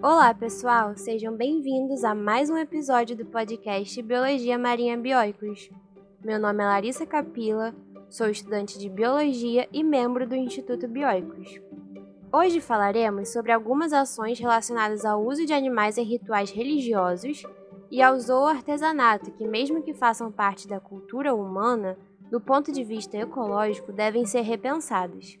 Olá, pessoal! Sejam bem-vindos a mais um episódio do podcast Biologia Marinha Bioicos. Meu nome é Larissa Capila, sou estudante de Biologia e membro do Instituto Bioicos. Hoje falaremos sobre algumas ações relacionadas ao uso de animais em rituais religiosos e ao zooartesanato que, mesmo que façam parte da cultura humana, do ponto de vista ecológico, devem ser repensadas.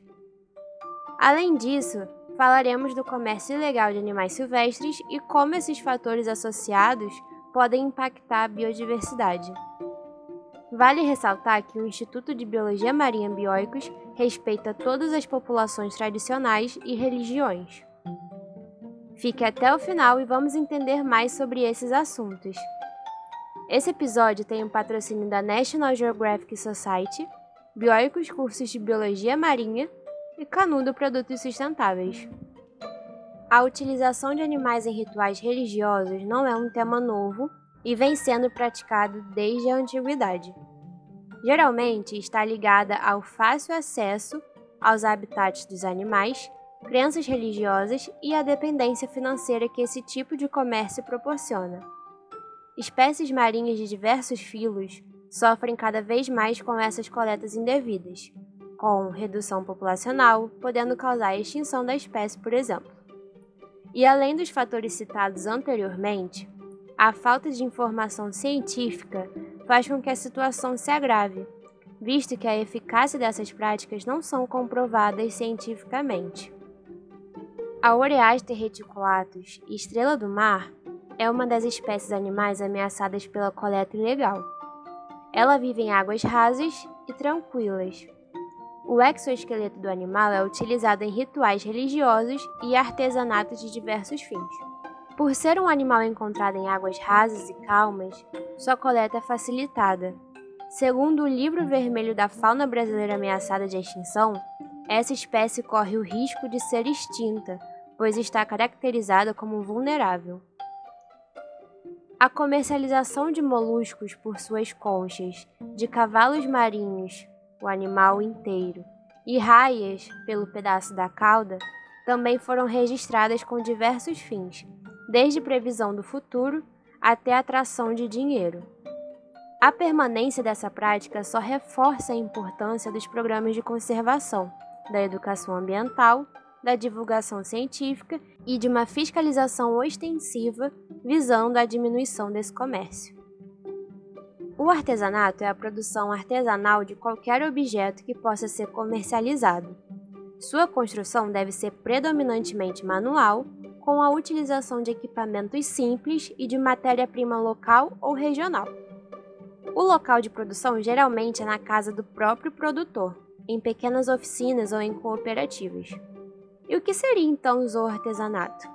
Além disso, falaremos do comércio ilegal de animais silvestres e como esses fatores associados podem impactar a biodiversidade. Vale ressaltar que o Instituto de Biologia Marinha Bioicos respeita todas as populações tradicionais e religiões. Fique até o final e vamos entender mais sobre esses assuntos. Esse episódio tem o um patrocínio da National Geographic Society, Bioicos Cursos de Biologia Marinha e Canudo Produtos Sustentáveis. A utilização de animais em rituais religiosos não é um tema novo e vem sendo praticado desde a antiguidade. Geralmente está ligada ao fácil acesso aos habitats dos animais, crenças religiosas e à dependência financeira que esse tipo de comércio proporciona. Espécies marinhas de diversos filos sofrem cada vez mais com essas coletas indevidas, com redução populacional, podendo causar a extinção da espécie, por exemplo. E além dos fatores citados anteriormente, a falta de informação científica faz com que a situação se agrave, visto que a eficácia dessas práticas não são comprovadas cientificamente. A Oreaster reticulatus, estrela do mar, é uma das espécies animais ameaçadas pela coleta ilegal. Ela vive em águas rasas e tranquilas, o exoesqueleto do animal é utilizado em rituais religiosos e artesanatos de diversos fins. Por ser um animal encontrado em águas rasas e calmas, sua coleta é facilitada. Segundo o Livro Vermelho da Fauna Brasileira Ameaçada de Extinção, essa espécie corre o risco de ser extinta, pois está caracterizada como vulnerável. A comercialização de moluscos por suas conchas, de cavalos marinhos, o animal inteiro, e raias pelo pedaço da cauda também foram registradas com diversos fins, desde previsão do futuro até atração de dinheiro. A permanência dessa prática só reforça a importância dos programas de conservação, da educação ambiental, da divulgação científica e de uma fiscalização ostensiva visando a diminuição desse comércio. O artesanato é a produção artesanal de qualquer objeto que possa ser comercializado. Sua construção deve ser predominantemente manual, com a utilização de equipamentos simples e de matéria-prima local ou regional. O local de produção geralmente é na casa do próprio produtor, em pequenas oficinas ou em cooperativas. E o que seria então o zooartesanato?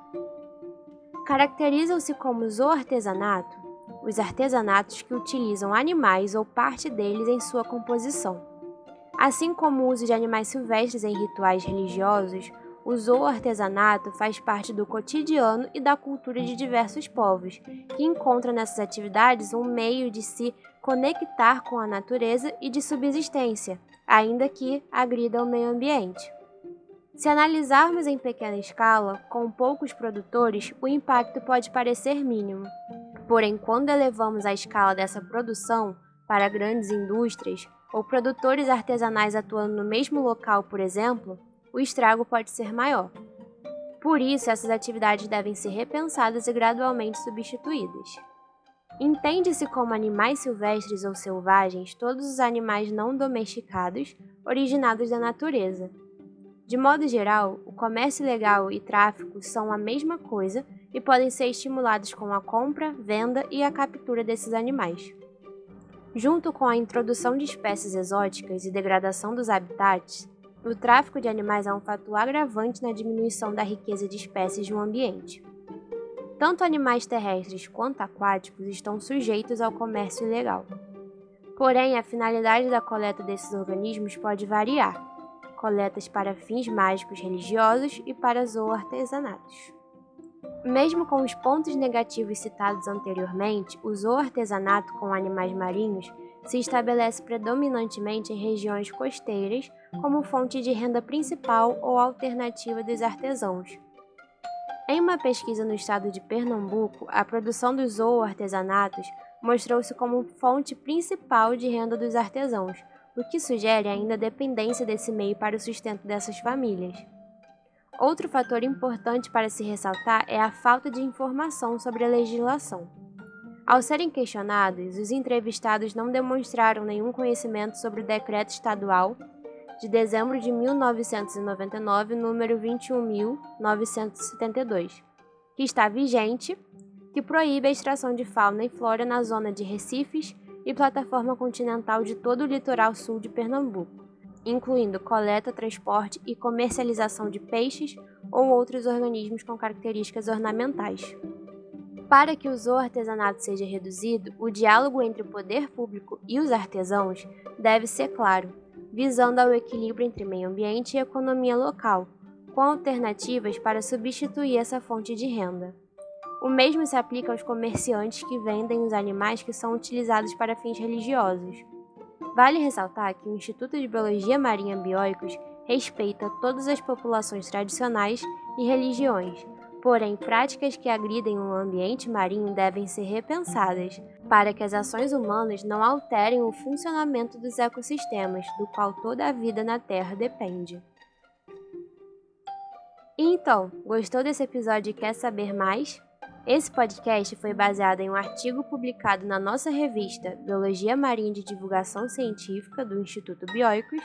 Caracterizam-se como zooartesanato os artesanatos que utilizam animais ou parte deles em sua composição. Assim como o uso de animais silvestres em rituais religiosos, o zooartesanato faz parte do cotidiano e da cultura de diversos povos, que encontram nessas atividades um meio de se conectar com a natureza e de subsistência, ainda que agrida o meio ambiente. Se analisarmos em pequena escala, com poucos produtores, o impacto pode parecer mínimo. Porém, quando elevamos a escala dessa produção para grandes indústrias ou produtores artesanais atuando no mesmo local, por exemplo, o estrago pode ser maior. Por isso, essas atividades devem ser repensadas e gradualmente substituídas. Entende-se como animais silvestres ou selvagens todos os animais não domesticados originados da natureza. De modo geral, o comércio ilegal e tráfico são a mesma coisa e podem ser estimulados com a compra, venda e a captura desses animais. Junto com a introdução de espécies exóticas e degradação dos habitats, o tráfico de animais é um fator agravante na diminuição da riqueza de espécies no ambiente. Tanto animais terrestres quanto aquáticos estão sujeitos ao comércio ilegal. Porém, a finalidade da coleta desses organismos pode variar coletas para fins mágicos religiosos e para zooartesanatos. Mesmo com os pontos negativos citados anteriormente, o zooartesanato com animais marinhos se estabelece predominantemente em regiões costeiras como fonte de renda principal ou alternativa dos artesãos. Em uma pesquisa no estado de Pernambuco, a produção dos zooartesanatos mostrou-se como fonte principal de renda dos artesãos, o que sugere ainda a dependência desse meio para o sustento dessas famílias. Outro fator importante para se ressaltar é a falta de informação sobre a legislação. Ao serem questionados, os entrevistados não demonstraram nenhum conhecimento sobre o decreto estadual de dezembro de 1999, número 21.972, que está vigente, que proíbe a extração de fauna e flora na zona de recifes e plataforma continental de todo o litoral sul de Pernambuco, incluindo coleta, transporte e comercialização de peixes ou outros organismos com características ornamentais. Para que o zooartesanato seja reduzido, o diálogo entre o poder público e os artesãos deve ser claro, visando ao equilíbrio entre meio ambiente e economia local, com alternativas para substituir essa fonte de renda. O mesmo se aplica aos comerciantes que vendem os animais que são utilizados para fins religiosos. Vale ressaltar que o Instituto de Biologia Marinha Bioicos respeita todas as populações tradicionais e religiões, porém práticas que agridem o ambiente marinho devem ser repensadas, para que as ações humanas não alterem o funcionamento dos ecossistemas, do qual toda a vida na Terra depende. Então, gostou desse episódio e quer saber mais? Esse podcast foi baseado em um artigo publicado na nossa revista Biologia Marinha de Divulgação Científica do Instituto Bioicos,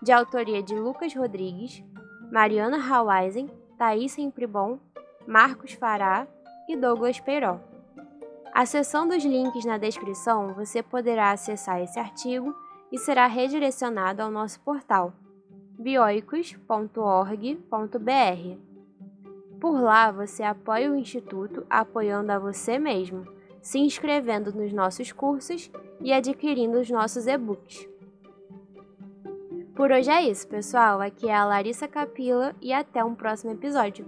de autoria de Lucas Rodrigues, Mariana Haueisen, Thaís Empribon, Marcos Fará e Douglas Peiró. Acessando os links na descrição, você poderá acessar esse artigo e será redirecionado ao nosso portal bioicos.org.br por lá você apoia o Instituto apoiando a você mesmo, se inscrevendo nos nossos cursos e adquirindo os nossos e-books. Por hoje é isso, pessoal. Aqui é a Larissa Capila e até um próximo episódio.